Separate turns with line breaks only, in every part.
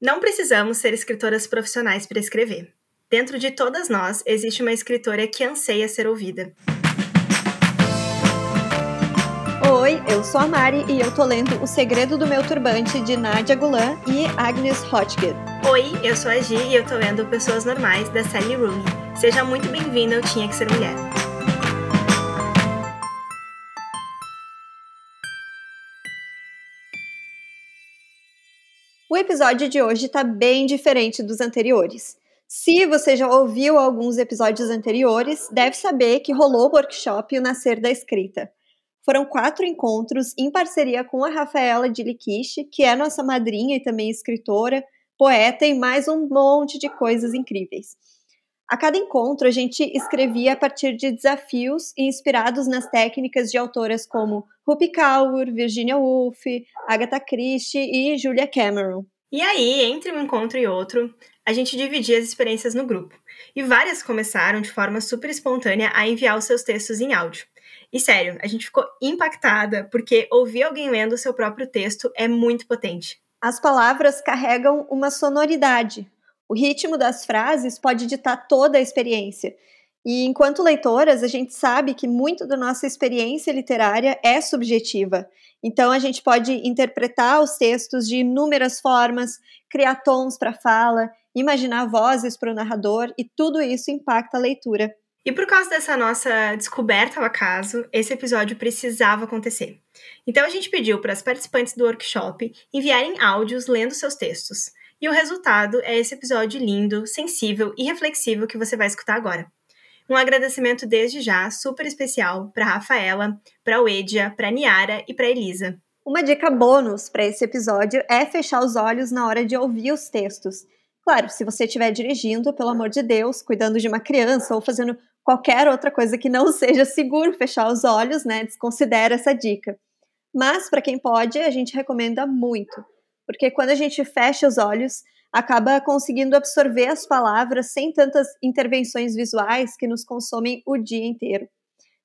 Não precisamos ser escritoras profissionais para escrever. Dentro de todas nós existe uma escritora que anseia ser ouvida.
Oi, eu sou a Mari e eu tô lendo O Segredo do Meu Turbante de Nadia Gulan e Agnes Hotchkiss.
Oi, eu sou a Gi e eu tô lendo Pessoas Normais da Sally Rooney. Seja muito bem-vinda ao Tinha Que Ser Mulher.
O episódio de hoje está bem diferente dos anteriores. Se você já ouviu alguns episódios anteriores, deve saber que rolou o workshop O Nascer da Escrita. Foram quatro encontros em parceria com a Rafaela de Liquiche, que é nossa madrinha e também escritora, poeta e mais um monte de coisas incríveis. A cada encontro, a gente escrevia a partir de desafios inspirados nas técnicas de autoras como Rupi Kaur, Virginia Woolf, Agatha Christie e Julia Cameron.
E aí, entre um encontro e outro, a gente dividia as experiências no grupo. E várias começaram de forma super espontânea a enviar os seus textos em áudio. E sério, a gente ficou impactada porque ouvir alguém lendo o seu próprio texto é muito potente.
As palavras carregam uma sonoridade, o ritmo das frases pode ditar toda a experiência. E enquanto leitoras, a gente sabe que muito da nossa experiência literária é subjetiva. Então, a gente pode interpretar os textos de inúmeras formas, criar tons para fala, imaginar vozes para o narrador, e tudo isso impacta a leitura.
E por causa dessa nossa descoberta ao acaso, esse episódio precisava acontecer. Então, a gente pediu para as participantes do workshop enviarem áudios lendo seus textos. E o resultado é esse episódio lindo, sensível e reflexivo que você vai escutar agora. Um agradecimento desde já super especial para Rafaela, para Oedia, para Niara e para Elisa.
Uma dica bônus para esse episódio é fechar os olhos na hora de ouvir os textos. Claro, se você estiver dirigindo, pelo amor de Deus, cuidando de uma criança ou fazendo qualquer outra coisa que não seja seguro fechar os olhos, né? Desconsidera essa dica. Mas para quem pode, a gente recomenda muito porque quando a gente fecha os olhos, acaba conseguindo absorver as palavras sem tantas intervenções visuais que nos consomem o dia inteiro.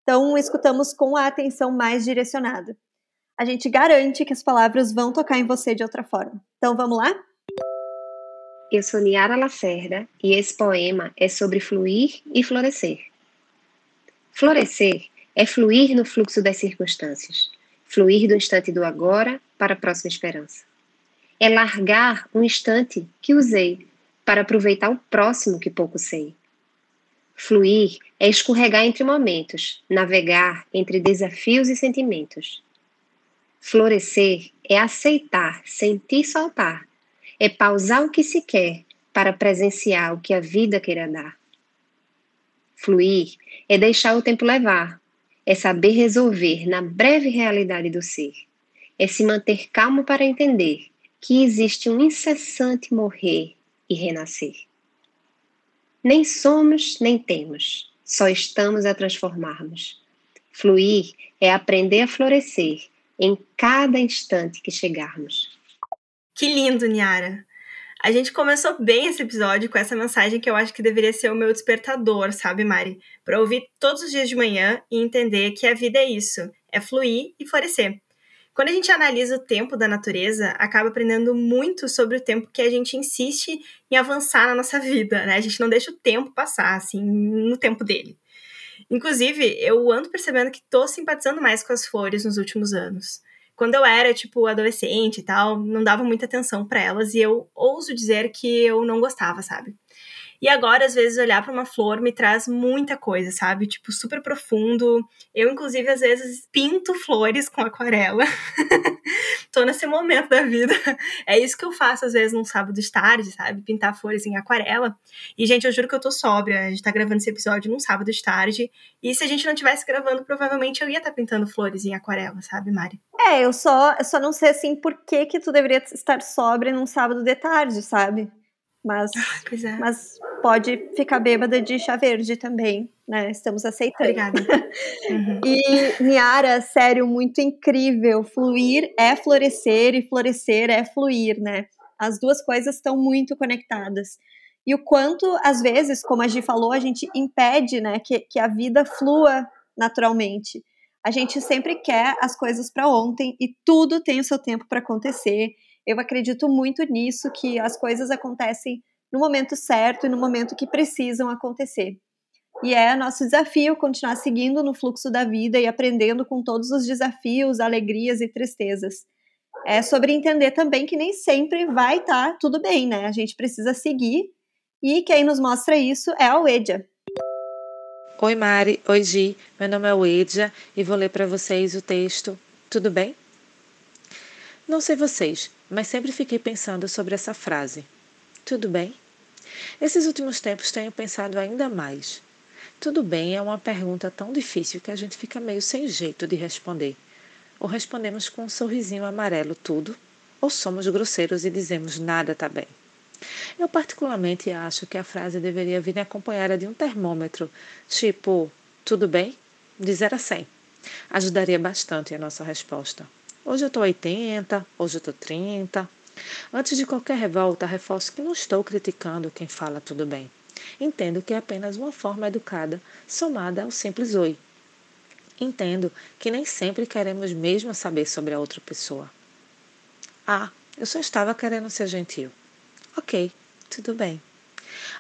Então, escutamos com a atenção mais direcionada. A gente garante que as palavras vão tocar em você de outra forma. Então, vamos lá?
Eu sou Niara Lacerda e esse poema é sobre fluir e florescer. Florescer é fluir no fluxo das circunstâncias, fluir do instante do agora para a próxima esperança é largar um instante que usei para aproveitar o próximo que pouco sei. Fluir é escorregar entre momentos, navegar entre desafios e sentimentos. Florescer é aceitar, sentir soltar, é pausar o que se quer para presenciar o que a vida queira dar. Fluir é deixar o tempo levar, é saber resolver na breve realidade do ser, é se manter calmo para entender que existe um incessante morrer e renascer. Nem somos, nem temos, só estamos a transformarmos. Fluir é aprender a florescer em cada instante que chegarmos.
Que lindo, Niara! A gente começou bem esse episódio com essa mensagem que eu acho que deveria ser o meu despertador, sabe, Mari? Para ouvir todos os dias de manhã e entender que a vida é isso: é fluir e florescer. Quando a gente analisa o tempo da natureza, acaba aprendendo muito sobre o tempo que a gente insiste em avançar na nossa vida, né? A gente não deixa o tempo passar, assim, no tempo dele. Inclusive, eu ando percebendo que tô simpatizando mais com as flores nos últimos anos. Quando eu era, tipo, adolescente e tal, não dava muita atenção para elas e eu ouso dizer que eu não gostava, sabe? E agora, às vezes, olhar para uma flor me traz muita coisa, sabe? Tipo, super profundo. Eu, inclusive, às vezes pinto flores com aquarela. Tô nesse momento da vida. É isso que eu faço, às vezes, num sábado de tarde, sabe? Pintar flores em aquarela. E, gente, eu juro que eu tô sóbria. A gente tá gravando esse episódio num sábado de tarde. E se a gente não tivesse gravando, provavelmente eu ia estar tá pintando flores em aquarela, sabe, Mari?
É, eu só, eu só não sei, assim, por que que tu deveria estar sóbria num sábado de tarde, sabe? Mas,
ah, é.
mas pode ficar bêbada de chá verde também, né? Estamos aceitando.
Obrigada.
Uhum. E Niara, sério, muito incrível. Fluir é florescer e florescer é fluir, né? As duas coisas estão muito conectadas. E o quanto, às vezes, como a Gi falou, a gente impede né, que, que a vida flua naturalmente. A gente sempre quer as coisas para ontem e tudo tem o seu tempo para acontecer Eu acredito muito nisso, que as coisas acontecem no momento certo e no momento que precisam acontecer. E é nosso desafio continuar seguindo no fluxo da vida e aprendendo com todos os desafios, alegrias e tristezas. É sobre entender também que nem sempre vai estar tá tudo bem, né? A gente precisa seguir e quem nos mostra isso é a Uedia.
Oi Mari, oi Gi, meu nome é Uedia e vou ler para vocês o texto. Tudo bem? Não sei vocês, mas sempre fiquei pensando sobre essa frase. Tudo bem? Esses últimos tempos tenho pensado ainda mais. Tudo bem é uma pergunta tão difícil que a gente fica meio sem jeito de responder. Ou respondemos com um sorrisinho amarelo tudo, ou somos grosseiros e dizemos nada tá bem. Eu particularmente acho que a frase deveria vir acompanhada de um termômetro, tipo, tudo bem? De 0 a 100. Ajudaria bastante a nossa resposta. Hoje eu estou 80, hoje eu estou 30. Antes de qualquer revolta, reforço que não estou criticando quem fala tudo bem. Entendo que é apenas uma forma educada somada ao simples oi. Entendo que nem sempre queremos mesmo saber sobre a outra pessoa. Ah, eu só estava querendo ser gentil. Ok, tudo bem.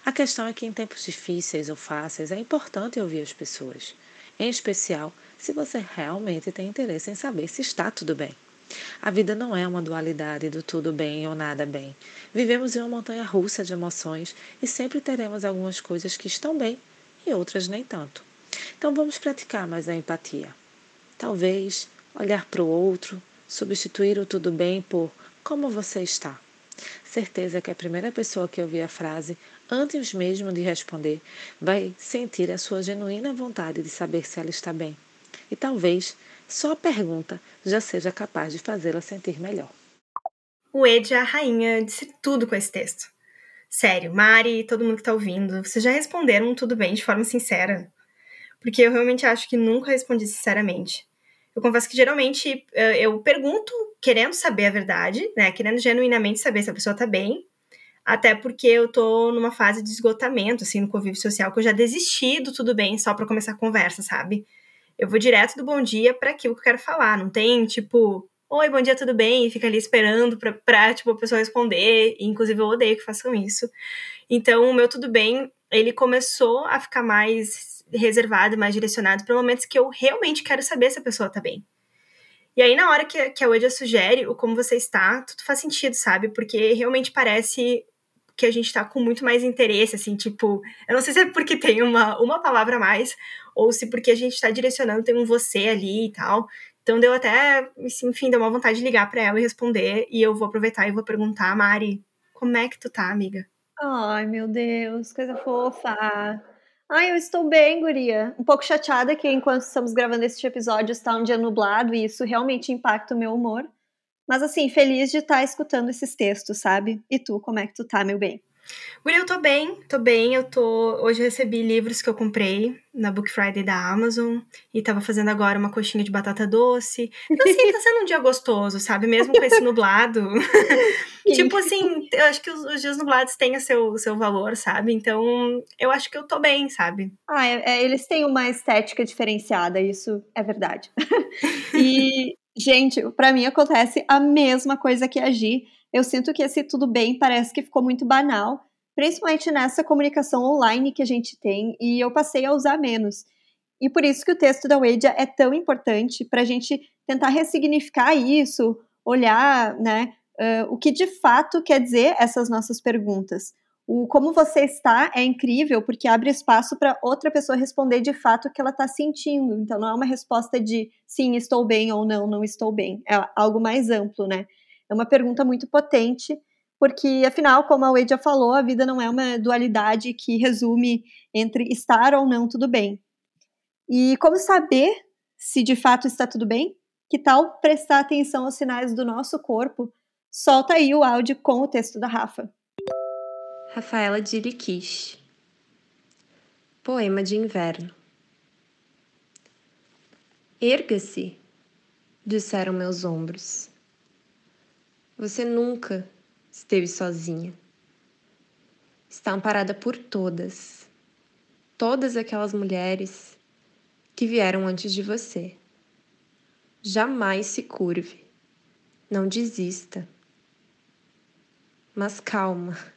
A questão é que em tempos difíceis ou fáceis é importante ouvir as pessoas, em especial se você realmente tem interesse em saber se está tudo bem. A vida não é uma dualidade do tudo bem ou nada bem. Vivemos em uma montanha russa de emoções e sempre teremos algumas coisas que estão bem e outras nem tanto. Então vamos praticar mais a empatia. Talvez olhar para o outro, substituir o tudo bem por como você está. Certeza que a primeira pessoa que ouvir a frase, antes mesmo de responder, vai sentir a sua genuína vontade de saber se ela está bem. E talvez só a pergunta já seja capaz de fazê-la sentir melhor.
O Ed é a rainha disse tudo com esse texto. Sério, Mari e todo mundo que tá ouvindo, vocês já responderam tudo bem de forma sincera? Porque eu realmente acho que nunca respondi sinceramente. Eu confesso que geralmente eh, eu pergunto querendo saber a verdade, né? Querendo genuinamente saber se a pessoa tá bem. Até porque eu tô numa fase de esgotamento, assim, no convívio social, que eu já desisti do tudo bem só para começar a conversa, sabe? Eu vou direto do bom dia para aquilo que eu quero falar. Não tem, tipo, oi, bom dia, tudo bem? E fica ali esperando pra, pra tipo, a pessoa responder. E, inclusive, eu odeio que façam isso. Então, o meu tudo bem, ele começou a ficar mais reservado, mais direcionado para momentos que eu realmente quero saber se a pessoa tá bem. E aí, na hora que, que a Wedia sugere o como você está, tudo faz sentido, sabe? Porque realmente parece que a gente tá com muito mais interesse, assim, tipo, eu não sei se é porque tem uma, uma palavra a mais, ou se porque a gente tá direcionando, tem um você ali e tal. Então deu até, enfim, deu uma vontade de ligar para ela e responder, e eu vou aproveitar e vou perguntar, Mari, como é que tu tá, amiga?
Ai, meu Deus, coisa fofa. Ai, eu estou bem, guria. Um pouco chateada que enquanto estamos gravando este episódio está um dia nublado e isso realmente impacta o meu humor. Mas assim, feliz de estar tá escutando esses textos, sabe? E tu, como é que tu tá, meu bem?
Guri, eu tô bem, tô bem. Eu tô. Hoje eu recebi livros que eu comprei na Book Friday da Amazon e tava fazendo agora uma coxinha de batata doce. Então, assim, tá sendo um dia gostoso, sabe? Mesmo com esse nublado. tipo assim, eu acho que os, os, dias nublados têm o seu, o seu valor, sabe? Então, eu acho que eu tô bem, sabe?
Ah, é, é, eles têm uma estética diferenciada, isso é verdade. e Gente, para mim acontece a mesma coisa que agir. Eu sinto que esse tudo bem parece que ficou muito banal, principalmente nessa comunicação online que a gente tem, e eu passei a usar menos. E por isso que o texto da Wedia é tão importante para a gente tentar ressignificar isso, olhar, né, uh, o que de fato quer dizer essas nossas perguntas. O como você está é incrível porque abre espaço para outra pessoa responder de fato o que ela está sentindo. Então não é uma resposta de sim, estou bem ou não, não estou bem. É algo mais amplo, né? É uma pergunta muito potente, porque afinal, como a Wade já falou, a vida não é uma dualidade que resume entre estar ou não tudo bem. E como saber se de fato está tudo bem? Que tal prestar atenção aos sinais do nosso corpo? Solta aí o áudio com o texto da Rafa.
Rafaela Diriquiche. Poema de inverno. Erga-se, disseram meus ombros. Você nunca esteve sozinha. Está amparada por todas, todas aquelas mulheres que vieram antes de você. Jamais se curve, não desista, Mas calma,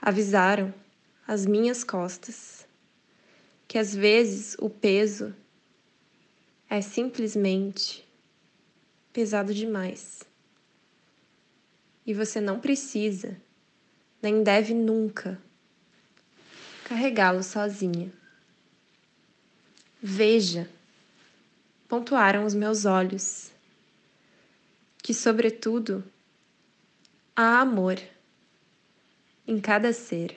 avisaram as minhas costas que às vezes o peso é simplesmente pesado demais. E você não precisa, nem deve nunca, carregá-lo sozinha. Veja, pontuaram os meus olhos, que, sobretudo, há amor em cada ser,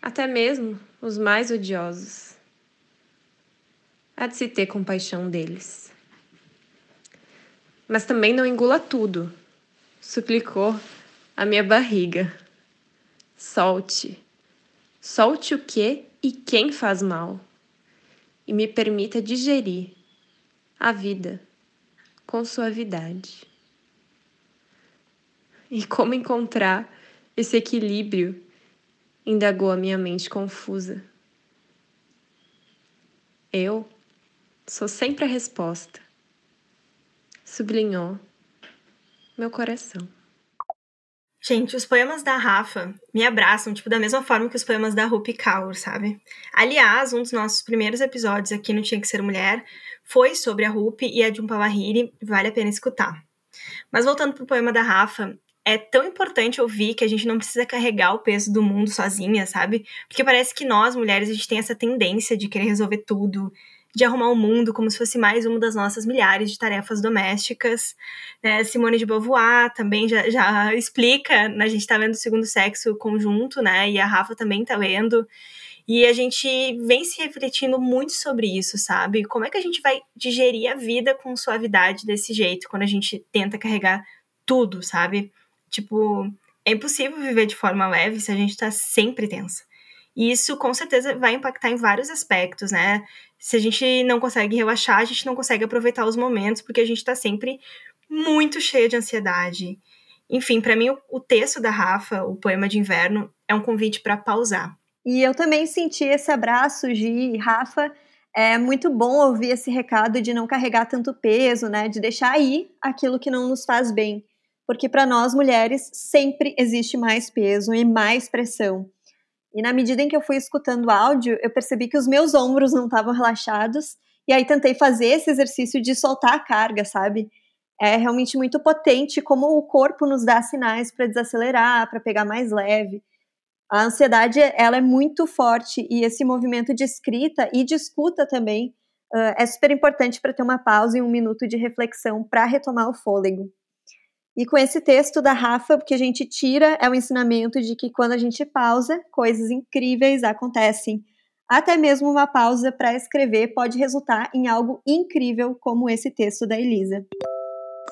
até mesmo os mais odiosos. Há de se ter compaixão deles. Mas também não engula tudo, suplicou a minha barriga. Solte. Solte o que e quem faz mal e me permita digerir a vida com suavidade. E como encontrar esse equilíbrio? indagou a minha mente confusa. Eu sou sempre a resposta, sublinhou meu coração.
Gente, os poemas da Rafa me abraçam, tipo, da mesma forma que os poemas da Rupi Kaur, sabe? Aliás, um dos nossos primeiros episódios aqui no Tinha Que Ser Mulher foi sobre a Rupi e a Jhumpa Lahiri, vale a pena escutar. Mas voltando pro poema da Rafa, é tão importante ouvir que a gente não precisa carregar o peso do mundo sozinha, sabe? Porque parece que nós, mulheres, a gente tem essa tendência de querer resolver tudo, de arrumar o mundo como se fosse mais uma das nossas milhares de tarefas domésticas. Né? Simone de Beauvoir também já, já explica, né? a gente está vendo o segundo sexo conjunto, né? E a Rafa também está vendo. E a gente vem se refletindo muito sobre isso, sabe? Como é que a gente vai digerir a vida com suavidade desse jeito, quando a gente tenta carregar tudo, sabe? Tipo, é impossível viver de forma leve se a gente tá sempre tensa. E isso com certeza vai impactar em vários aspectos, né? Se a gente não consegue relaxar, a gente não consegue aproveitar os momentos, porque a gente tá sempre muito cheia de ansiedade. Enfim, para mim, o, o, texto da Rafa, o poema de inverno, é um convite para pausar.
E eu também senti esse abraço, Gi e Rafa. É muito bom ouvir esse recado de não carregar tanto peso, né? De deixar aí aquilo que não nos faz bem. Porque para nós mulheres sempre existe mais peso e mais pressão. E na medida em que eu fui escutando áudio, eu percebi que os meus ombros não estavam relaxados. E aí tentei fazer esse exercício de soltar a carga, sabe? É realmente muito potente como o corpo nos dá sinais para desacelerar, para pegar mais leve. A ansiedade, ela é muito forte e esse movimento de escrita e de escuta também uh, é super importante para ter uma pausa e um minuto de reflexão para retomar o fôlego. E com esse texto da Rafa, o que a gente tira é o ensinamento de que quando a gente pausa, coisas incríveis acontecem. Até mesmo uma pausa para escrever pode resultar em algo incrível, como esse texto da Elisa.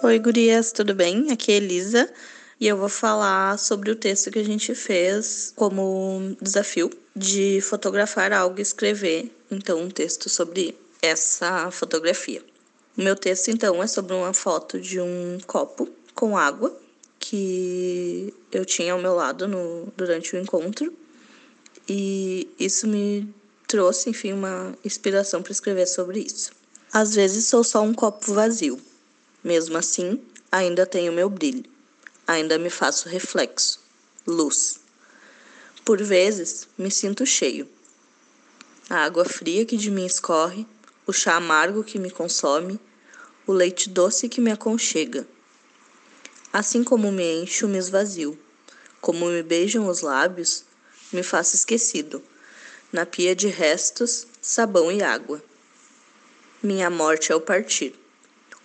Oi, gurias, tudo bem? Aqui é Elisa e eu vou falar sobre o texto que a gente fez como desafio de fotografar algo e escrever, então, um texto sobre essa fotografia. O meu texto, então, é sobre uma foto de um copo com água que eu tinha ao meu lado no, durante o encontro. E isso me trouxe, enfim, uma inspiração para escrever sobre isso. Às vezes sou só um copo vazio. Mesmo assim, ainda tenho meu brilho. Ainda me faço reflexo, luz. Por vezes, me sinto cheio. A água fria que de mim escorre, o chá amargo que me consome, o leite doce que me aconchega Assim como me encho, me esvazio. Como me beijam os lábios, me faço esquecido. Na pia de restos, sabão e água. Minha morte é o partir,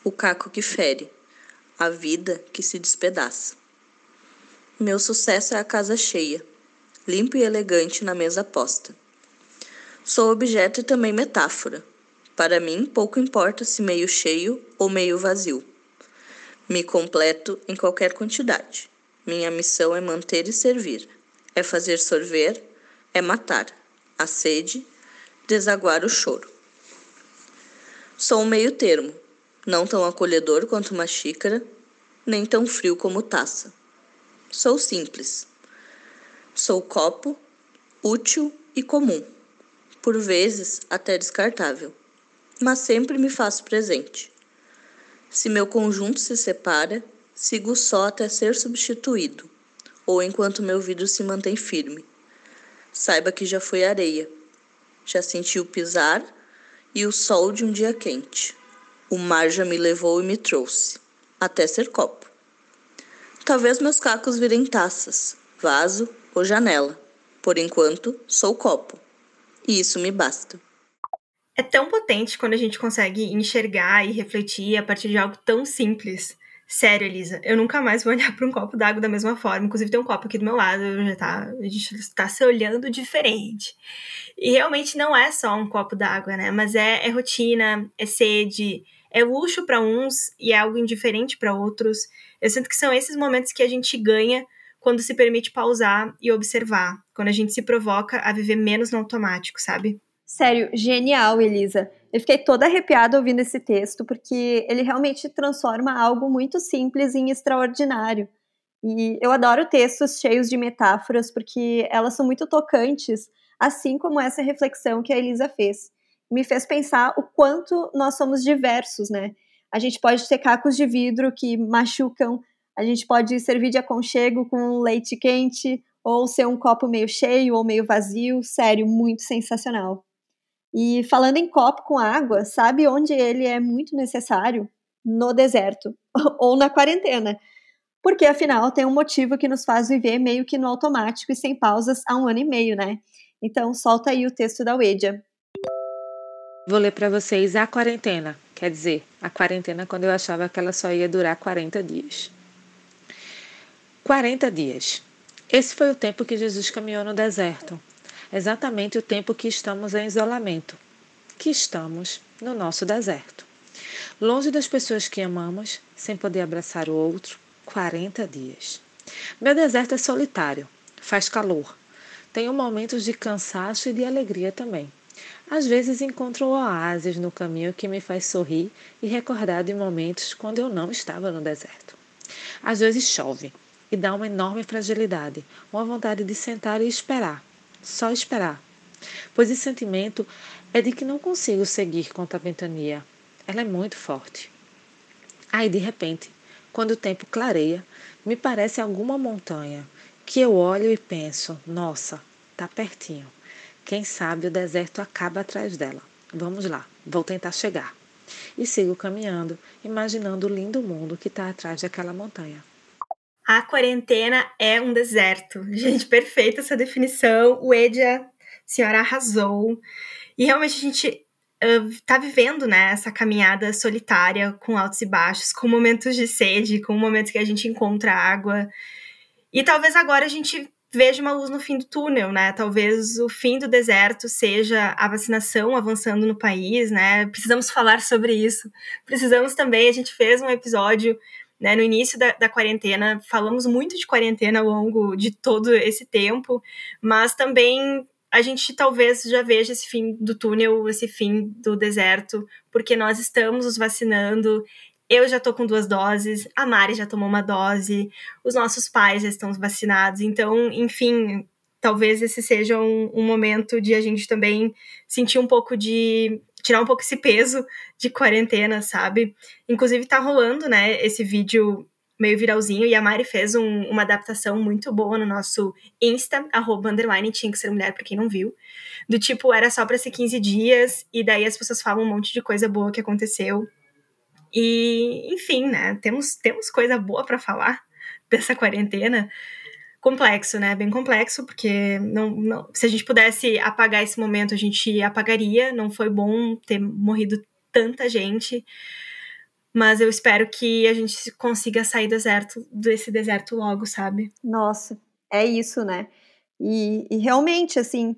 o caco que fere, a vida que se despedaça. Meu sucesso é a casa cheia, limpo e elegante na mesa posta. Sou objeto e também metáfora. Para mim, pouco importa se meio cheio ou meio vazio. Me completo em qualquer quantidade. Minha missão é manter e servir, é fazer sorver, é matar a sede, desaguar o choro. Sou um meio termo, não tão acolhedor quanto uma xícara, nem tão frio como taça. Sou simples. Sou copo, útil e comum, por vezes até descartável, mas sempre me faço presente. Se meu conjunto se separa, Sigo só até ser substituído, ou enquanto meu vidro se mantém firme. Saiba que já foi areia. Já senti o pisar e o sol de um dia quente. O mar já me levou e me trouxe, até ser copo. Talvez meus cacos virem taças, vaso ou janela. Por enquanto, sou copo. E isso me basta.
É tão potente quando a gente consegue enxergar e refletir a partir de algo tão simples. Sério, Elisa, eu nunca mais vou olhar para um copo d'água da mesma forma. Inclusive, tem um copo aqui do meu lado, já tá, a gente está se olhando diferente. E realmente não é só um copo d'água, né? Mas é, é rotina, é sede, é luxo para uns e é algo indiferente para outros. Eu sinto que são esses momentos que a gente ganha quando se permite pausar e observar, quando a gente se provoca a viver menos no automático, sabe?
Sério, genial, Elisa. Eu fiquei toda arrepiada ouvindo esse texto, porque ele realmente transforma algo muito simples em extraordinário. E eu adoro textos cheios de metáforas, porque elas são muito tocantes, assim como essa reflexão que a Elisa fez. Me fez pensar o quanto nós somos diversos, né? A gente pode ter cacos de vidro que machucam, a gente pode servir de aconchego com leite quente, ou ser um copo meio cheio ou meio vazio. Sério, muito sensacional. E falando em copo com água, sabe onde ele é muito necessário? No deserto ou na quarentena. Porque afinal tem um motivo que nos faz viver meio que no automático e sem pausas há um ano e meio, né? Então solta aí o texto da Wedia.
Vou ler para vocês a quarentena, quer dizer, a quarentena quando eu achava que ela só ia durar 40 dias. 40 dias. Esse foi o tempo que Jesus caminhou no deserto exatamente o tempo que estamos em isolamento, que estamos no nosso deserto. Longe das pessoas que amamos, sem poder abraçar o outro, 40 dias. Meu deserto é solitário, faz calor. Tenho momentos de cansaço e de alegria também. Às vezes encontro oásis no caminho que me faz sorrir e recordar de momentos quando eu não estava no deserto. Às vezes chove e dá uma enorme fragilidade, uma vontade de sentar e esperar, só esperar. Pois esse sentimento é de que não consigo seguir contra a ventania. Ela é muito forte. Aí, de repente, quando o tempo clareia, me parece alguma montanha que eu olho e penso: nossa, tá pertinho. Quem sabe o deserto acaba atrás dela. Vamos lá, vou tentar chegar. E sigo caminhando, imaginando o lindo mundo que está atrás daquela montanha.
A quarentena é um deserto. Gente, perfeita essa definição. O Edia, senhora arrasou. E realmente a gente uh, tá vivendo, né, essa caminhada solitária com altos e baixos, com momentos de sede, com momentos que a gente encontra água. E talvez agora a gente veja uma luz no fim do túnel, né? Talvez o fim do deserto seja a vacinação avançando no país, né? Precisamos falar sobre isso. Precisamos também, a gente fez um episódio né, no início da, da, quarentena, falamos muito de quarentena ao longo de todo esse tempo, mas também a gente talvez já veja esse fim do túnel, esse fim do deserto, porque nós estamos nos vacinando. Eu já tô com duas doses, a Mari já tomou uma dose, os nossos pais já estão vacinados, então, enfim, talvez esse seja um, um momento de a gente também sentir um pouco de tirar um pouco esse peso de quarentena, sabe? Inclusive tá rolando, né, esse vídeo meio viralzinho e a Mari fez um, uma adaptação muito boa no nosso Insta, arroba underline, tinha que ser mulher pra quem não viu. Do tipo, era só pra ser 15 dias e daí as pessoas falam um monte de coisa boa que aconteceu. E, enfim, né, temos, temos coisa boa para falar dessa quarentena complexo, né? Bem complexo, porque não, não, se a gente pudesse apagar esse momento, a gente apagaria. Não foi bom ter morrido tanta gente. Mas eu espero que a gente consiga sair deserto, desse deserto logo, sabe?
Nossa, é isso, né? E, e realmente, assim,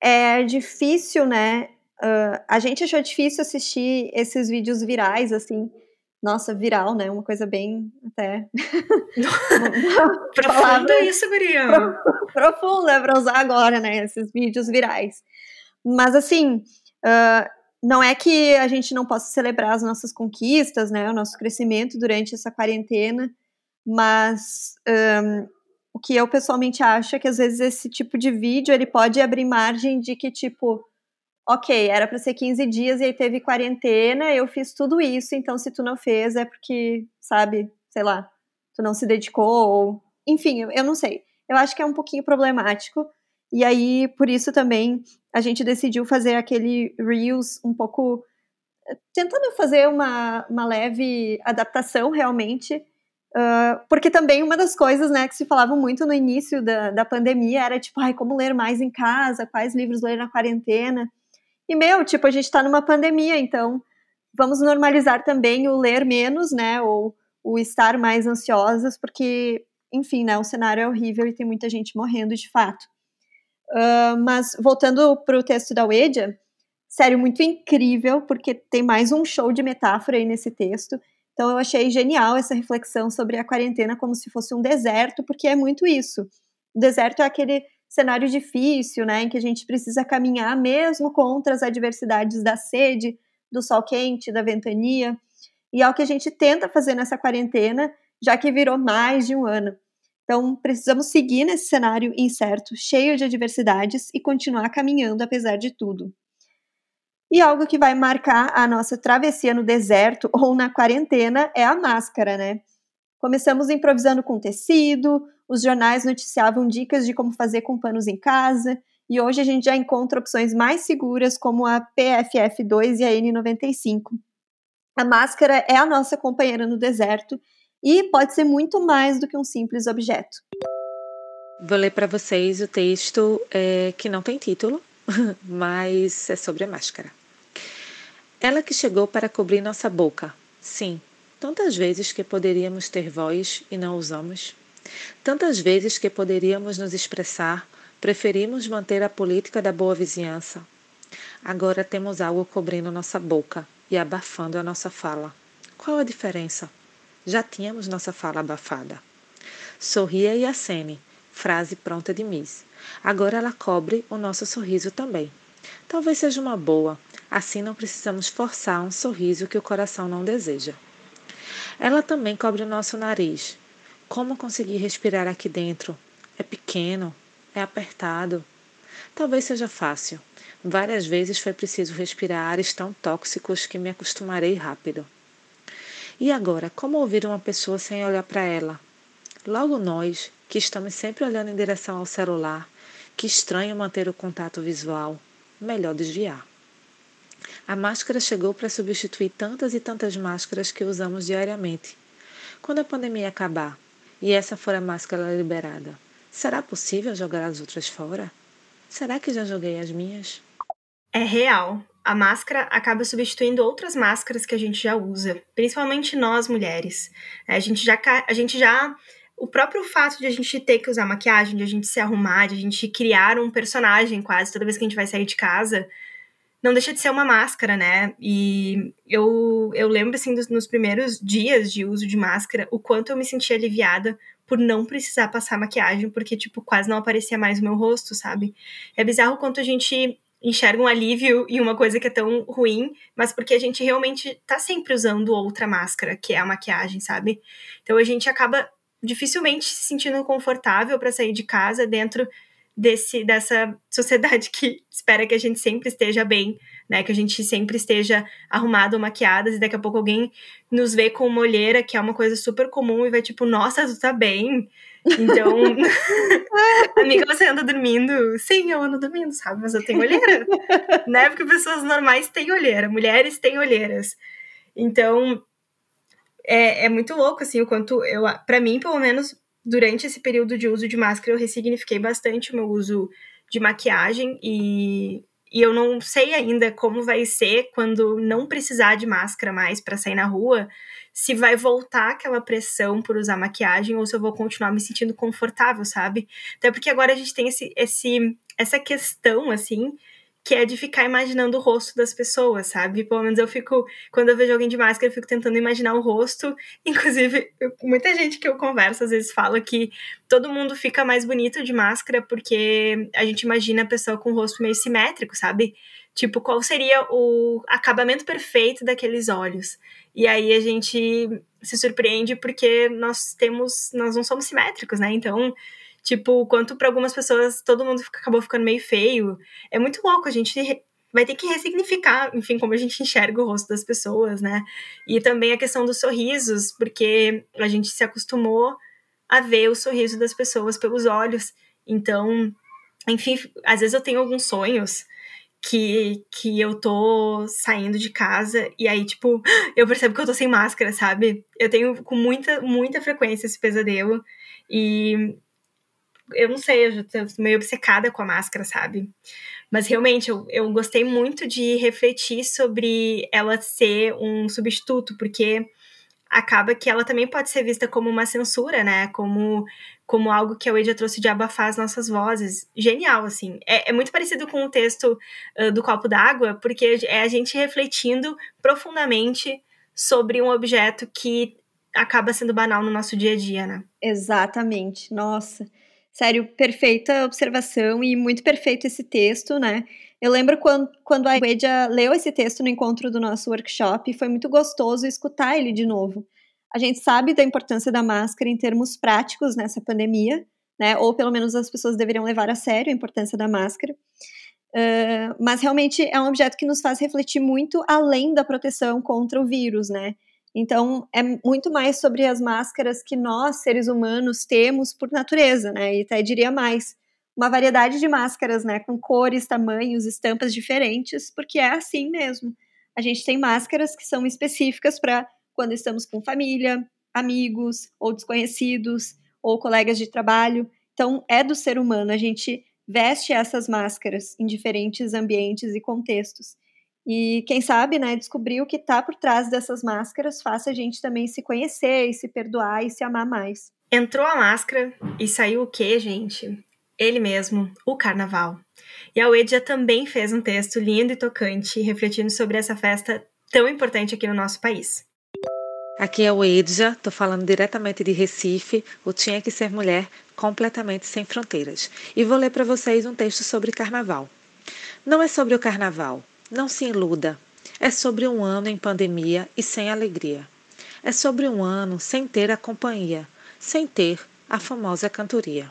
é difícil, né? Uh, a gente achou difícil assistir esses vídeos virais, assim, nossa, viral, né? Uma coisa bem até.
Profunda isso, Guria.
Profunda é para usar agora, né? Esses vídeos virais. Mas assim, uh, não é que a gente não possa celebrar as nossas conquistas, né? O nosso crescimento durante essa quarentena, mas um, o que eu pessoalmente acho é que às vezes esse tipo de vídeo ele pode abrir margem de que, tipo, ok, era para ser 15 dias e aí teve quarentena, eu fiz tudo isso, então se tu não fez é porque, sabe, sei lá, tu não se dedicou, ou enfim, eu, eu não sei. Eu acho que é um pouquinho problemático. E aí, por isso também, a gente decidiu fazer aquele Reels um pouco. tentando fazer uma, uma leve adaptação realmente. Uh, porque também uma das coisas né, que se falava muito no início da, da pandemia era tipo, ai, como ler mais em casa, quais livros ler na quarentena. E, meu, tipo, a gente está numa pandemia, então vamos normalizar também o ler menos, né? Ou o estar mais ansiosas, porque, enfim, né? O cenário é horrível e tem muita gente morrendo de fato. Uh, mas voltando para o texto da Wedia, sério, muito incrível, porque tem mais um show de metáfora aí nesse texto. Então eu achei genial essa reflexão sobre a quarentena como se fosse um deserto, porque é muito isso. O deserto é aquele cenário difícil, né, em que a gente precisa caminhar mesmo contra as adversidades da sede, do sol quente, da ventania, e é o que a gente tenta fazer nessa quarentena, já que virou mais de um ano. Então, precisamos seguir nesse cenário incerto, cheio de adversidades e continuar caminhando apesar de tudo. E algo que vai marcar a nossa travessia no deserto ou na quarentena é a máscara, né? Começamos improvisando com tecido, os jornais noticiavam dicas de como fazer com panos em casa, e hoje a gente já encontra opções mais seguras como a PFF2 e a N95. A máscara é a nossa companheira no deserto e pode ser muito mais do que um simples objeto.
Vou ler para vocês o texto é, que não tem título, mas é sobre a máscara. Ela que chegou para cobrir nossa boca. Sim, tantas vezes que poderíamos ter voz e não usamos. Tantas vezes que poderíamos nos expressar, preferimos manter a política da boa vizinhança. Agora temos algo cobrindo nossa boca e abafando a nossa fala. Qual a diferença? Já tínhamos nossa fala abafada. Sorria e acene, frase pronta de Miss. Agora ela cobre o nosso sorriso também. Talvez seja uma boa, assim não precisamos forçar um sorriso que o coração não deseja. Ela também cobre o nosso nariz, como conseguir respirar aqui dentro? É pequeno, é apertado. Talvez seja fácil. Várias vezes foi preciso respirar ares tão tóxicos que me acostumarei rápido. E agora, como ouvir uma pessoa sem olhar para ela? Logo nós, que estamos sempre olhando em direção ao celular, que estranho manter o contato visual, melhor desviar. A máscara chegou para substituir tantas e tantas máscaras que usamos diariamente. Quando a pandemia acabar, e essa for a máscara liberada, será possível jogar as outras fora? Será que já joguei as minhas?
É real. A máscara acaba substituindo outras máscaras que a gente já usa, principalmente nós mulheres. A gente já, a gente já o próprio fato de a gente ter que usar maquiagem, de a gente se arrumar, de a gente criar um personagem quase toda vez que a gente vai sair de casa, não deixa de ser uma máscara, né? E eu, eu lembro, assim, dos, nos primeiros dias de uso de máscara, o quanto eu me sentia aliviada por não precisar passar maquiagem, porque, tipo, quase não aparecia mais o meu rosto, sabe? É bizarro o quanto a gente enxerga um alívio em uma coisa que é tão ruim, mas porque a gente realmente tá sempre usando outra máscara, que é a maquiagem, sabe? Então a gente acaba dificilmente se sentindo confortável para sair de casa dentro desse dessa sociedade que espera que a gente sempre esteja bem, né? Que a gente sempre esteja arrumado, maquiadas, e daqui a pouco alguém nos vê com uma olheira, que é uma coisa super comum, e vai tipo, nossa, tu tá bem. Então, amiga, você anda dormindo? Sim, eu ando dormindo, sabe? Mas eu tenho olheira, né? Porque pessoas normais têm olheira, mulheres têm olheiras. Então, é, é muito louco, assim, o quanto eu, para mim, pelo menos, durante esse período de uso de máscara, eu ressignifiquei bastante o meu uso de maquiagem e, e eu não sei ainda como vai ser quando não precisar de máscara mais para sair na rua, se vai voltar aquela pressão por usar maquiagem ou se eu vou continuar me sentindo confortável, sabe? Até porque agora a gente tem esse, esse essa questão assim que é de ficar imaginando o rosto das pessoas, sabe? Pelo menos eu fico, quando eu vejo alguém de máscara, eu fico tentando imaginar o rosto. Inclusive, eu, muita gente que eu converso às vezes fala que todo mundo fica mais bonito de máscara porque a gente imagina a pessoa com o rosto meio simétrico, sabe? Tipo, qual seria o acabamento perfeito daqueles olhos? E aí a gente se surpreende porque nós temos, nós não somos simétricos, né? Então, Tipo, quanto para algumas pessoas todo mundo acabou ficando meio feio. É muito louco a gente vai ter que ressignificar, enfim, como a gente enxerga o rosto das pessoas, né? E também a questão dos sorrisos, porque a gente se acostumou a ver o sorriso das pessoas pelos olhos. Então, enfim, às vezes eu tenho alguns sonhos que, que eu tô saindo de casa e aí, tipo, eu percebo que eu tô sem máscara, sabe? Eu tenho com muita, muita frequência esse pesadelo e eu não sei, eu já tô meio obcecada com a máscara, sabe? Mas realmente eu, eu gostei muito de refletir sobre ela ser um substituto, porque acaba que ela também pode ser vista como uma censura, né? Como, como algo que a Wade trouxe de abafar as nossas vozes. Genial, assim. É, é muito parecido com o texto uh, do Copo d'Água, porque é a gente refletindo profundamente sobre um objeto que acaba sendo banal no nosso dia a dia, né?
Exatamente. Nossa. Sério, perfeita observação e muito perfeito esse texto, né? Eu lembro quando, quando a Wedia leu esse texto no encontro do nosso workshop, foi muito gostoso escutar ele de novo. A gente sabe da importância da máscara em termos práticos nessa pandemia, né? Ou pelo menos as pessoas deveriam levar a sério a importância da máscara. Uh, mas realmente é um objeto que nos faz refletir muito além da proteção contra o vírus, né? Então, é muito mais sobre as máscaras que nós, seres humanos, temos por natureza, né? E até diria mais, uma variedade de máscaras, né, com cores, tamanhos, estampas diferentes, porque é assim mesmo. A gente tem máscaras que são específicas para quando estamos com família, amigos ou desconhecidos ou colegas de trabalho. Então, é do ser humano, a gente veste essas máscaras em diferentes ambientes e contextos. E quem sabe, né, descobrir o que está por trás dessas máscaras faça a gente também se conhecer e se perdoar e se amar mais.
Entrou a máscara e saiu o quê, gente? Ele mesmo, o carnaval. E a Uedia também fez um texto lindo e tocante, refletindo sobre essa festa tão importante aqui no nosso país.
Aqui é o Edja, tô falando diretamente de Recife, o Tinha que Ser Mulher, completamente sem fronteiras. E vou ler para vocês um texto sobre carnaval. Não é sobre o carnaval, não se iluda. É sobre um ano em pandemia e sem alegria. É sobre um ano sem ter a companhia, sem ter a famosa cantoria.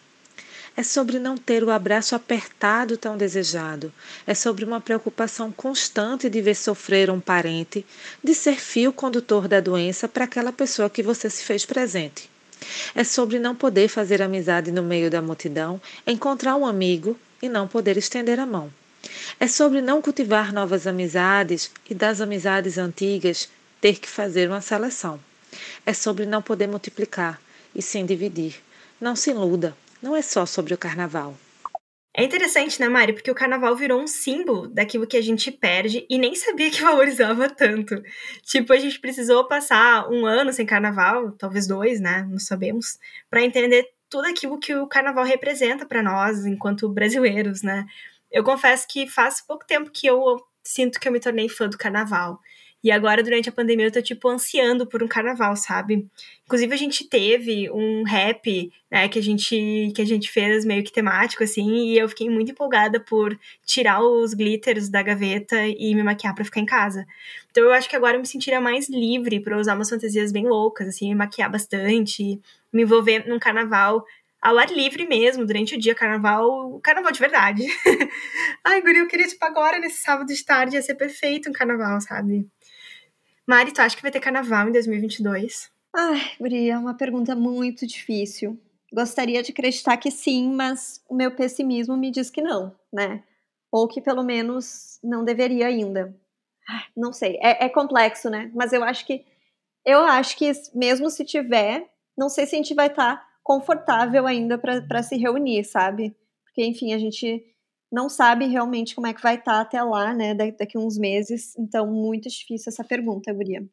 É sobre não ter o abraço apertado tão desejado. É sobre uma preocupação constante de ver sofrer um parente, de ser fio condutor da doença para aquela pessoa que você se fez presente. É sobre não poder fazer amizade no meio da multidão, encontrar um amigo e não poder estender a mão. É sobre não cultivar novas amizades e das amizades antigas ter que fazer uma seleção. É sobre não poder multiplicar e sim dividir. Não se iluda não é só sobre o carnaval.
É interessante, né, Mari? Porque o carnaval virou um símbolo daquilo que a gente perde e nem sabia que valorizava tanto. Tipo, a gente precisou passar um ano sem carnaval, talvez dois, né? Não sabemos, para entender tudo aquilo que o carnaval representa para nós enquanto brasileiros, né? Eu confesso que faz pouco tempo que eu sinto que eu me tornei fã do carnaval. E agora, durante a pandemia, eu tô, tipo, ansiando por um carnaval, sabe? Inclusive, a gente teve um rap, né, que a gente, que a gente fez meio que temático, assim, e eu fiquei muito empolgada por tirar os glitters da gaveta e me maquiar para ficar em casa. Então, eu acho que agora eu me sentiria mais livre para usar umas fantasias bem loucas, assim, me maquiar bastante, me envolver num carnaval ao ar livre mesmo, durante o dia, carnaval, carnaval de verdade. Ai, guri, eu queria, tipo, agora, nesse sábado de tarde, ia ser perfeito um carnaval, sabe? Mari, tu acha que vai ter carnaval em 2022?
Ai, Bri, é uma pergunta muito difícil. Gostaria de acreditar que sim, mas o meu pessimismo me diz que não, né? Ou que pelo menos não deveria ainda. Não sei, é, é complexo, né? Mas eu acho que eu acho que mesmo se tiver, não sei se a gente vai estar tá confortável ainda para se reunir, sabe? Porque, enfim, a gente não sabe realmente como é que vai estar tá até lá, né, daqui uns meses. Então, muito difícil essa pergunta, Guria.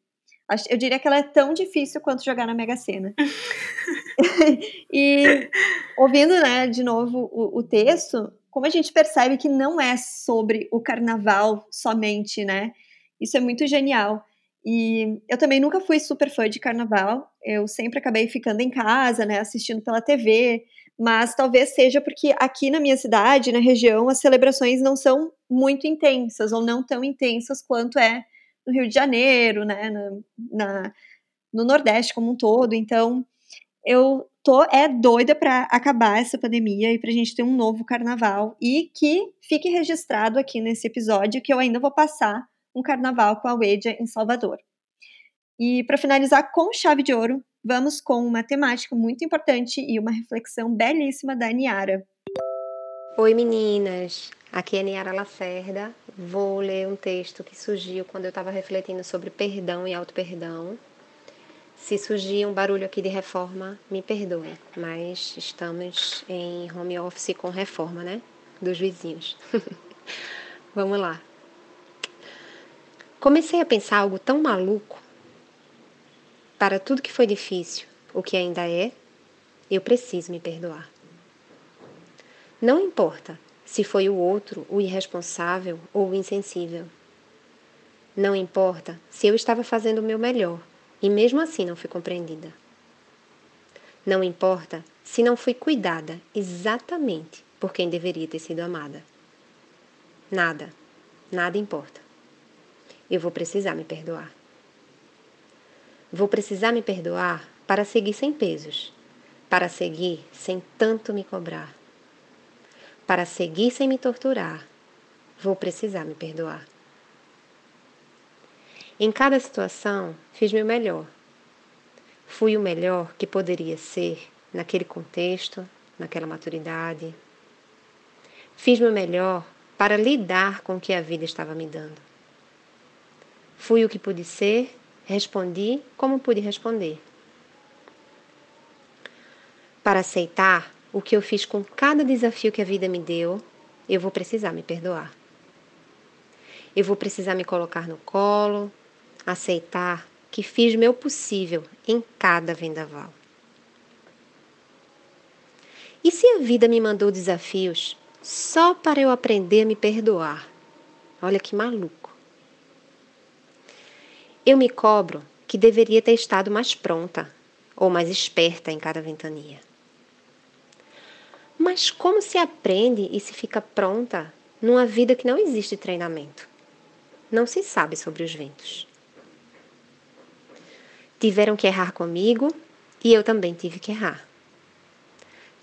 Eu diria que ela é tão difícil quanto jogar na Mega Sena. e ouvindo, né, de novo o, o, texto, como a gente percebe que não é sobre o carnaval somente, né? Isso é muito genial. E eu também nunca fui super fã de carnaval. Eu sempre acabei ficando em casa, né, assistindo pela TV mas talvez seja porque aqui na minha cidade, na região, as celebrações não são muito intensas ou não tão intensas quanto é no Rio de Janeiro, né, na, na no Nordeste como um todo. Então, eu tô é doida para acabar essa pandemia e pra gente ter um novo carnaval e que fique registrado aqui nesse episódio que eu ainda vou passar um carnaval com a Wedia em Salvador. E para finalizar com chave de ouro, vamos com uma temática muito importante e uma reflexão belíssima da Niara.
Oi meninas, aqui é Niara Lacerda. Vou ler um texto que surgiu quando eu estava refletindo sobre perdão e auto-perdão se surgir um barulho aqui de reforma, me perdoe, mas estamos em home office com reforma, né? Dos vizinhos. Vamos lá. Comecei a pensar algo tão maluco. Para tudo que foi difícil, o que ainda é, eu preciso me perdoar. Não importa se foi o outro o irresponsável ou o insensível. Não importa se eu estava fazendo o meu melhor e mesmo assim não fui compreendida. Não importa se não fui cuidada exatamente por quem deveria ter sido amada. Nada, nada importa. Eu vou precisar me perdoar. Vou precisar me perdoar para seguir sem pesos, para seguir sem tanto me cobrar, para seguir sem me torturar. Vou precisar me perdoar. Em cada situação, fiz meu melhor. Fui o melhor que poderia ser naquele contexto, naquela maturidade. Fiz meu melhor para lidar com o que a vida estava me dando. Fui o que pude ser, respondi como pude responder. Para aceitar o que eu fiz com cada desafio que a vida me deu, eu vou precisar me perdoar. Eu vou precisar me colocar no colo, aceitar que fiz meu possível em cada vendaval. E se a vida me mandou desafios só para eu aprender a me perdoar? Olha que maluco. Eu me cobro que deveria ter estado mais pronta ou mais esperta em cada ventania. Mas como se aprende e se fica pronta numa vida que não existe treinamento? Não se sabe sobre os ventos. Tiveram que errar comigo e eu também tive que errar.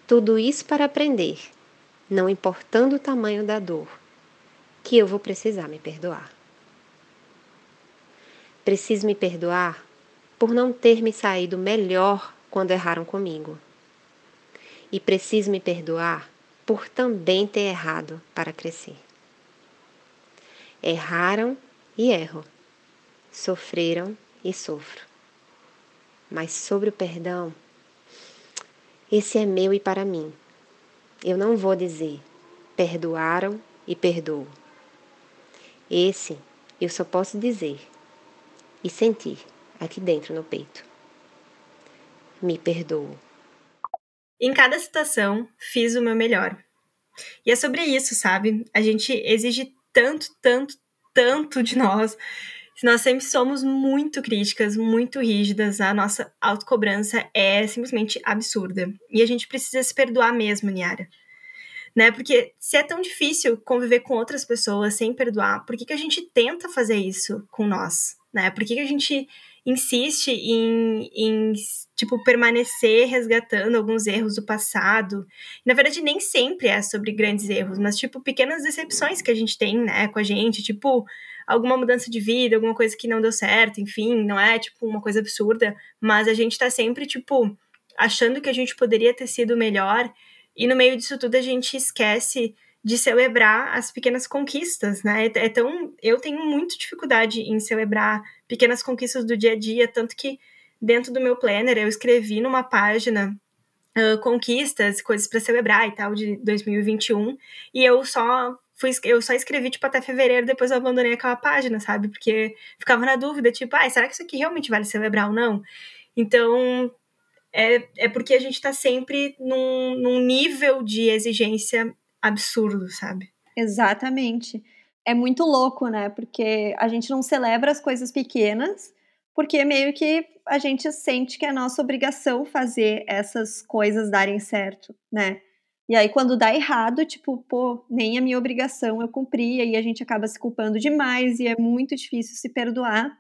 Tudo isso para aprender, não importando o tamanho da dor, que eu vou precisar me perdoar. Preciso me perdoar por não ter me saído melhor quando erraram comigo. E preciso me perdoar por também ter errado para crescer. Erraram e erro. Sofreram e sofro. Mas sobre o perdão, esse é meu e para mim. Eu não vou dizer perdoaram e perdoo. Esse eu só posso dizer e sentir aqui dentro no peito. Me perdoo.
Em cada situação, fiz o meu melhor. E é sobre isso, sabe? A gente exige tanto, tanto, tanto de nós nós sempre somos muito críticas, muito rígidas, a nossa autocobrança é simplesmente absurda. E a gente precisa se perdoar mesmo, Niara. Né? Porque se é tão difícil conviver com outras pessoas sem perdoar, por que, que a gente tenta fazer isso com nós? Né? Por que, que a gente insiste em, em, tipo, permanecer resgatando alguns erros do passado? Na verdade, nem sempre é sobre grandes erros, mas, tipo, pequenas decepções que a gente tem, né, com a gente, tipo, alguma mudança de vida, alguma coisa que não deu certo, enfim, não é tipo uma coisa absurda, mas a gente tá sempre tipo achando que a gente poderia ter sido melhor e no meio disso tudo a gente esquece de celebrar as pequenas conquistas, né? É, é tão, eu tenho muita dificuldade em celebrar pequenas conquistas do dia a dia, tanto que dentro do meu planner eu escrevi numa página uh, conquistas, coisas para celebrar e tal de 2021, e eu só fui, eu só escrevi, tipo, até fevereiro, depois eu abandonei aquela página, sabe? Porque ficava na dúvida, tipo, ah, será que isso aqui realmente vale celebrar ou não? Então, é, é porque a gente tá sempre num, num nível de exigência absurdo, sabe?
Exatamente. É muito louco, né? Porque a gente não celebra as coisas pequenas, porque meio que a gente sente que é nossa obrigação fazer essas coisas darem certo, né? E aí, quando dá errado, tipo, pô, nem a minha obrigação eu cumpri, e aí a gente acaba se culpando demais e é muito difícil se perdoar.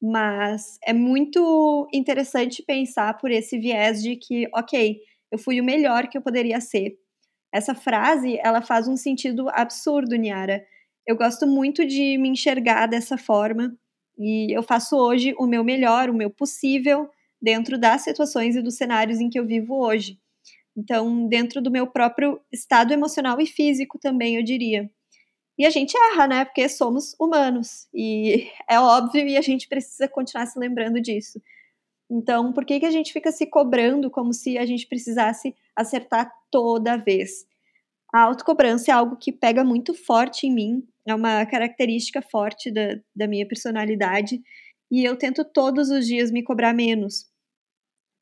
Mas é muito interessante pensar por esse viés de que, ok, eu fui o melhor que eu poderia ser. Essa frase, ela faz um sentido absurdo, Niara. Eu gosto muito de me enxergar dessa forma e eu faço hoje o meu melhor, o meu possível dentro das situações e dos cenários em que eu vivo hoje. Então, dentro do meu próprio estado emocional e físico também, eu diria. E a gente erra, né? Porque somos humanos. E é óbvio e a gente precisa continuar se lembrando disso. Então, por que, que a gente fica se cobrando como se a gente precisasse acertar toda vez? A autocobrança é algo que pega muito forte em mim, é uma característica forte da, da minha personalidade, e eu tento todos os dias me cobrar menos.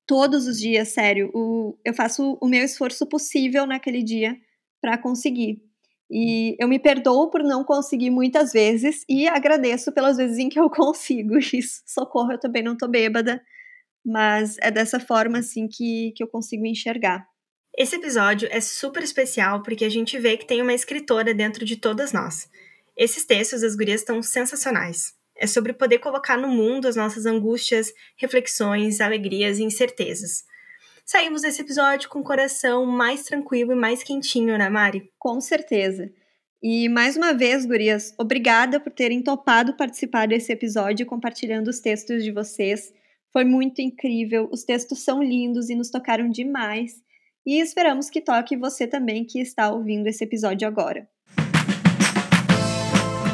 Todos os dias, sério. O, eu faço o meu esforço possível naquele dia para conseguir. E eu me perdoo por não conseguir muitas vezes e agradeço pelas vezes em que eu consigo. Isso, socorro, eu também não tô bêbada, mas é dessa forma assim que, que eu consigo enxergar.
Esse episódio é super especial porque a gente vê que tem uma escritora dentro de todas nós. Esses textos das gurias estão sensacionais. É sobre poder colocar no mundo as nossas angústias, reflexões, alegrias e incertezas saímos desse episódio com o coração mais tranquilo e mais quentinho, né, Mari?
Com certeza. E mais uma vez, gurias, obrigada por terem topado participar desse episódio compartilhando os textos de vocês. Foi muito incrível, os textos são lindos e nos tocaram demais. E esperamos que toque você também que está ouvindo esse episódio agora.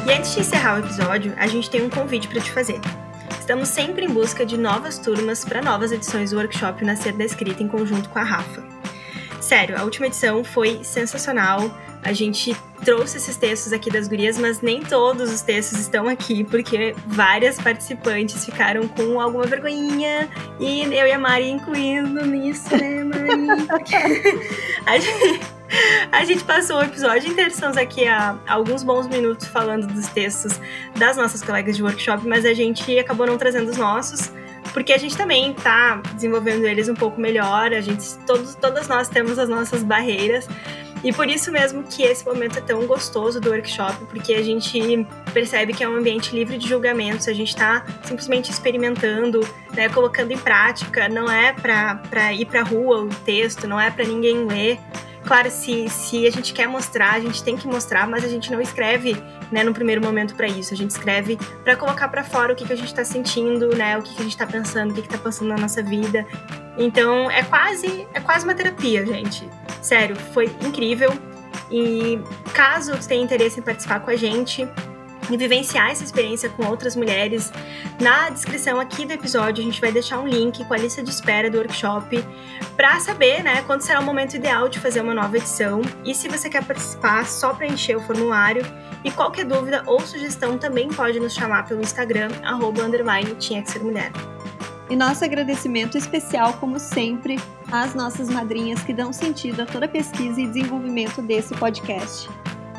E antes de encerrar o episódio, a gente tem um convite para te fazer. Estamos sempre em busca de novas turmas para novas edições do workshop Nascer da Escrita em conjunto com a Rafa. Sério, a última edição foi sensacional. A gente trouxe esses textos aqui das gurias, mas nem todos os textos estão aqui, porque várias participantes ficaram com alguma vergonhinha, e eu e a Mari incluindo nisso, né, Mari? a gente a gente passou o episódio inteiro, estamos aqui há alguns bons minutos falando dos textos das nossas colegas de workshop, mas a gente acabou não trazendo os nossos, porque a gente também está desenvolvendo eles um pouco melhor, a gente, todos, todas nós temos as nossas barreiras, e por isso mesmo que esse momento é tão gostoso do workshop, porque a gente percebe que é um ambiente livre de julgamentos, a gente está simplesmente experimentando, né, colocando em prática, não é para ir para rua o texto, não é para ninguém ler, Claro, se, se a gente quer mostrar, a gente tem que mostrar, mas a gente não escreve, né, no primeiro momento para isso. A gente escreve para colocar para fora o que, que a gente está sentindo, né, o que, que a gente está pensando, o que está passando na nossa vida. Então, é quase, é quase uma terapia, gente. Sério, foi incrível. E caso tenha interesse em participar com a gente, e vivenciar essa experiência com outras mulheres. Na descrição aqui do episódio a gente vai deixar um link com a lista de espera do workshop para saber, né, quando será o momento ideal de fazer uma nova edição e se você quer participar, só preencher o formulário. E qualquer dúvida ou sugestão também pode nos chamar pelo Instagram arroba, underline, tinha que ser mulher.
E nosso agradecimento especial, como sempre, às nossas madrinhas que dão sentido a toda a pesquisa e desenvolvimento desse podcast.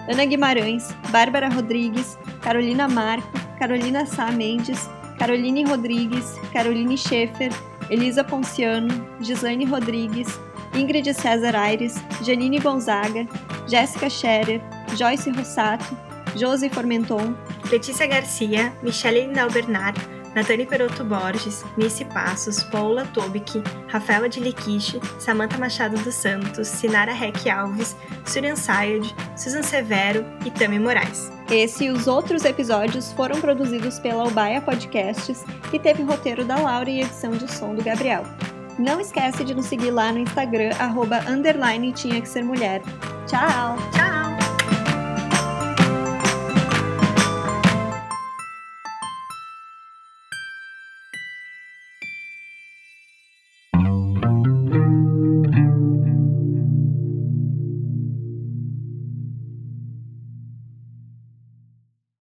Ana Guimarães, Bárbara Rodrigues, Carolina Marco, Carolina Sá Mendes, Caroline Rodrigues, Caroline Schaefer, Elisa Ponciano, Gislaine Rodrigues, Ingrid César Aires, Janine Gonzaga, Jéssica Scherer, Joyce Rossato, Josi Formenton,
Letícia Garcia, Michele Lindau Bernard, Natane Perotto Borges, Nice Passos, Paula Tobic, Rafaela de Liquiche, Samantha Machado dos Santos, Sinara Reck Alves, Surian Sayed, Susan Severo e Tami Moraes.
Esse e os outros episódios foram produzidos pela Albaia Podcasts e teve roteiro da Laura e edição de som do Gabriel. Não esquece de nos seguir lá no Instagram, arroba underline tinha que ser mulher. Tchau!
Tchau!